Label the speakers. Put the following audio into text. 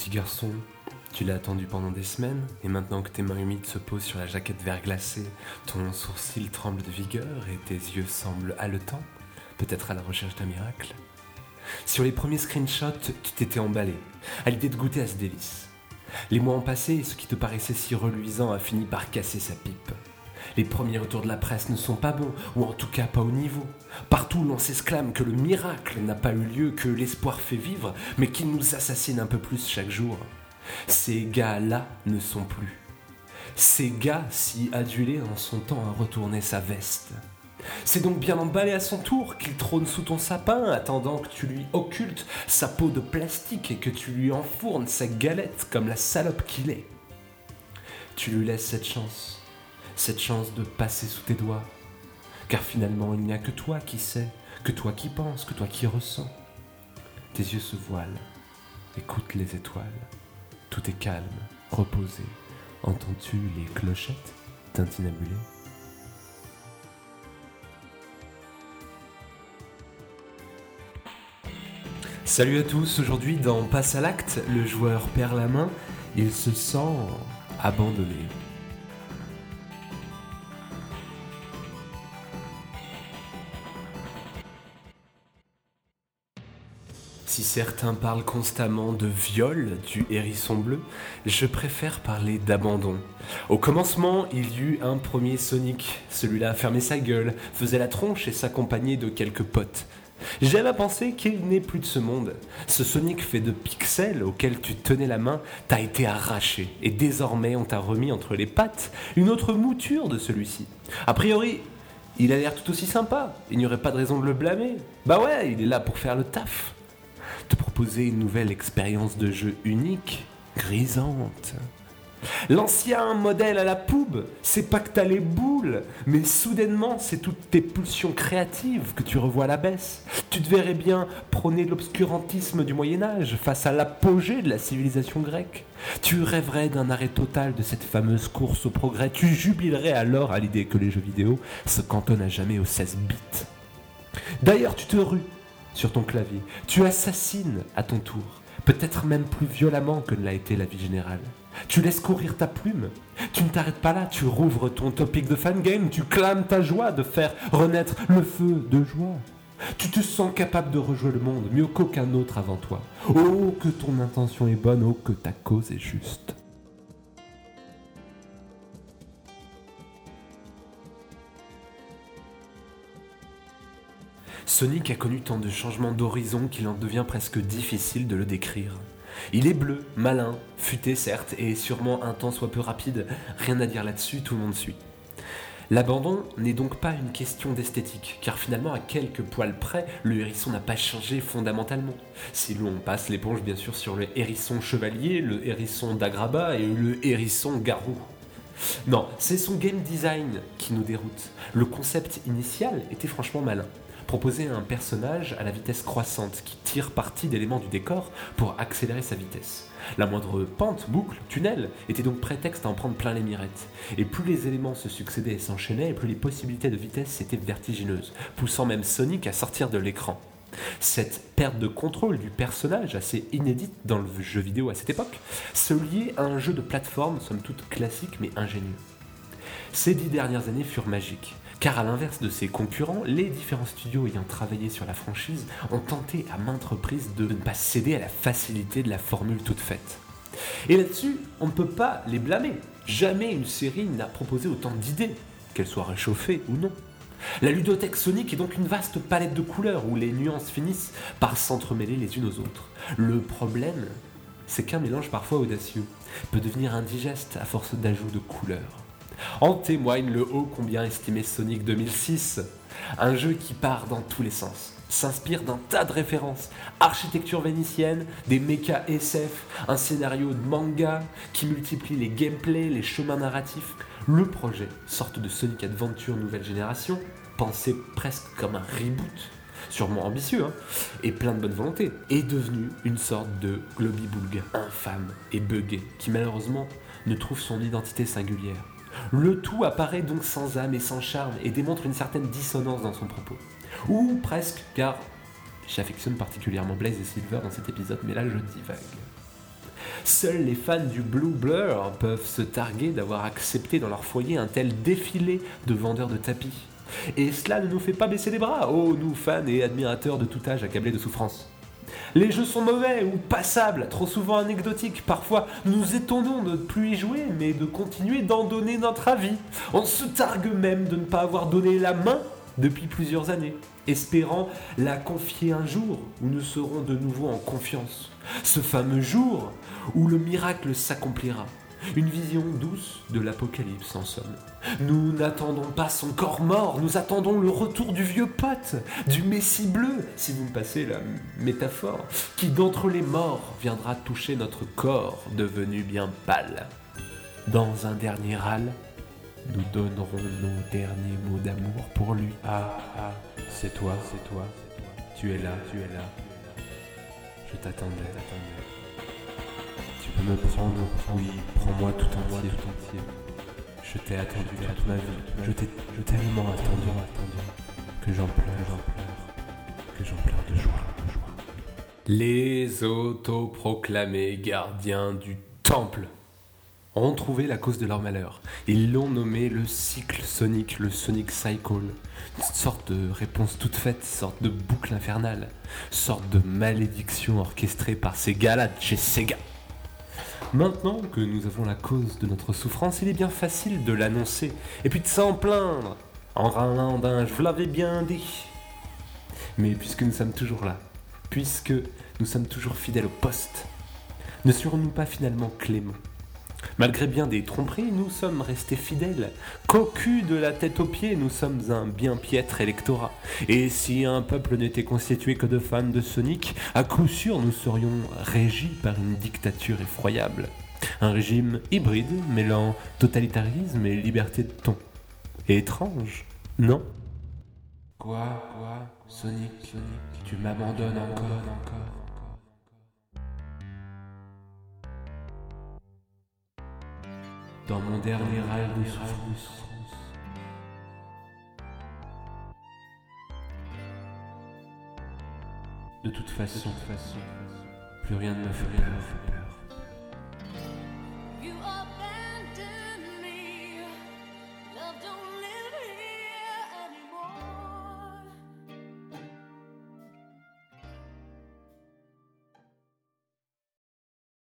Speaker 1: petit garçon, tu l'as attendu pendant des semaines, et maintenant que tes mains humides se posent sur la jaquette verglacée, ton sourcil tremble de vigueur et tes yeux semblent haletants, peut-être à la recherche d'un miracle. Sur les premiers screenshots, tu t'étais emballé, à l'idée de goûter à ce délice. Les mois ont passé et ce qui te paraissait si reluisant a fini par casser sa pipe. Les premiers retours de la presse ne sont pas bons, ou en tout cas pas au niveau. Partout l'on s'exclame que le miracle n'a pas eu lieu, que l'espoir fait vivre, mais qu'il nous assassine un peu plus chaque jour. Ces gars-là ne sont plus. Ces gars si adulés en son temps à retourner sa veste. C'est donc bien emballé à son tour qu'il trône sous ton sapin, attendant que tu lui occultes sa peau de plastique et que tu lui enfournes sa galette comme la salope qu'il est. Tu lui laisses cette chance, cette chance de passer sous tes doigts, car finalement il n'y a que toi qui sais, que toi qui penses, que toi qui ressens. Tes yeux se voilent, écoute les étoiles, tout est calme, reposé. Entends-tu les clochettes tintinabulées Salut à tous, aujourd'hui dans Passe à l'acte, le joueur perd la main, il se sent abandonné. Si certains parlent constamment de viol du hérisson bleu, je préfère parler d'abandon. Au commencement, il y eut un premier Sonic. Celui-là fermait sa gueule, faisait la tronche et s'accompagnait de quelques potes. J'aime à penser qu'il n'est plus de ce monde. Ce Sonic fait de pixels auquel tu tenais la main t'a été arraché et désormais on t'a remis entre les pattes une autre mouture de celui-ci. A priori, il a l'air tout aussi sympa, il n'y aurait pas de raison de le blâmer. Bah ouais, il est là pour faire le taf. Te proposer une nouvelle expérience de jeu unique, grisante. L'ancien modèle à la poube, c'est pas que t'as les boules, mais soudainement, c'est toutes tes pulsions créatives que tu revois à la baisse. Tu te verrais bien prôner l'obscurantisme du Moyen-Âge face à l'apogée de la civilisation grecque. Tu rêverais d'un arrêt total de cette fameuse course au progrès. Tu jubilerais alors à l'idée que les jeux vidéo se cantonnent à jamais aux 16 bits. D'ailleurs, tu te rues sur ton clavier. Tu assassines à ton tour, peut-être même plus violemment que ne l'a été la vie générale. Tu laisses courir ta plume. Tu ne t'arrêtes pas là, tu rouvres ton topic de fangame, tu clames ta joie de faire renaître le feu de joie. Tu te sens capable de rejouer le monde mieux qu'aucun autre avant toi. Oh, que ton intention est bonne, oh, que ta cause est juste. Sonic a connu tant de changements d'horizon qu'il en devient presque difficile de le décrire. Il est bleu, malin, futé certes, et sûrement un temps soit peu rapide, rien à dire là-dessus, tout le monde suit. L'abandon n'est donc pas une question d'esthétique, car finalement à quelques poils près, le hérisson n'a pas changé fondamentalement. Si l'on passe l'éponge bien sûr sur le hérisson chevalier, le hérisson d'agraba et le hérisson garou. Non, c'est son game design qui nous déroute. Le concept initial était franchement malin proposer un personnage à la vitesse croissante qui tire parti d'éléments du décor pour accélérer sa vitesse. La moindre pente, boucle, tunnel était donc prétexte à en prendre plein les mirettes. Et plus les éléments se succédaient et s'enchaînaient, plus les possibilités de vitesse étaient vertigineuses, poussant même Sonic à sortir de l'écran. Cette perte de contrôle du personnage, assez inédite dans le jeu vidéo à cette époque, se liait à un jeu de plateforme somme toute classique mais ingénieux. Ces dix dernières années furent magiques. Car à l'inverse de ses concurrents, les différents studios ayant travaillé sur la franchise ont tenté à maintes reprises de ne pas céder à la facilité de la formule toute faite. Et là-dessus, on ne peut pas les blâmer. Jamais une série n'a proposé autant d'idées, qu'elles soient réchauffées ou non. La ludothèque Sonic est donc une vaste palette de couleurs où les nuances finissent par s'entremêler les unes aux autres. Le problème, c'est qu'un mélange parfois audacieux peut devenir indigeste à force d'ajout de couleurs. En témoigne le haut combien estimé Sonic 2006, un jeu qui part dans tous les sens, s'inspire d'un tas de références, architecture vénitienne, des mechas SF, un scénario de manga qui multiplie les gameplays, les chemins narratifs. Le projet, sorte de Sonic Adventure nouvelle génération, pensé presque comme un reboot, sûrement ambitieux, hein, et plein de bonne volonté, est devenu une sorte de globi-boulga infâme et buggé, qui malheureusement ne trouve son identité singulière. Le tout apparaît donc sans âme et sans charme et démontre une certaine dissonance dans son propos. Ou presque, car j'affectionne particulièrement Blaze et Silver dans cet épisode, mais là je divague. Seuls les fans du Blue Blur peuvent se targuer d'avoir accepté dans leur foyer un tel défilé de vendeurs de tapis. Et cela ne nous fait pas baisser les bras, oh nous fans et admirateurs de tout âge accablés de souffrance. Les jeux sont mauvais ou passables, trop souvent anecdotiques. Parfois, nous étonnons de ne plus y jouer, mais de continuer d'en donner notre avis. On se targue même de ne pas avoir donné la main depuis plusieurs années, espérant la confier un jour où nous serons de nouveau en confiance. Ce fameux jour où le miracle s'accomplira. Une vision douce de l'Apocalypse en somme. Nous n'attendons pas son corps mort, nous attendons le retour du vieux pote, du Messie bleu, si vous me passez la métaphore, qui d'entre les morts viendra toucher notre corps devenu bien pâle. Dans un dernier râle, nous donnerons nos derniers mots d'amour pour lui. Ah, ah, c'est toi, c'est toi, tu es là, tu es là. Je t'attendais, t'attendais. Me prendre, oui, prends-moi tout entier, tout entier. Je t'ai attendu toute ma vie, je t'ai tellement attendu, attendu, que j'en pleure, j'en pleure, que j'en pleure de joie, de joie. Les autoproclamés gardiens du temple ont trouvé la cause de leur malheur. Ils l'ont nommé le cycle sonique, le Sonic Cycle. Une sorte de réponse toute faite, sorte de boucle infernale, sorte de malédiction orchestrée par ces gars-là de chez Sega. Maintenant que nous avons la cause de notre souffrance, il est bien facile de l'annoncer, et puis de s'en plaindre. En râlant je vous l'avais bien dit. Mais puisque nous sommes toujours là, puisque nous sommes toujours fidèles au poste, ne serons-nous pas finalement cléments? Malgré bien des tromperies, nous sommes restés fidèles. Cocu de la tête aux pieds, nous sommes un bien piètre électorat. Et si un peuple n'était constitué que de fans de Sonic, à coup sûr nous serions régis par une dictature effroyable. Un régime hybride mêlant totalitarisme et liberté de ton. étrange, non? Quoi Quoi Sonic, Sonic, tu m'abandonnes encore, encore. Dans mon dernier rêve de souffrance. De toute façon, plus rien ne me fait peur.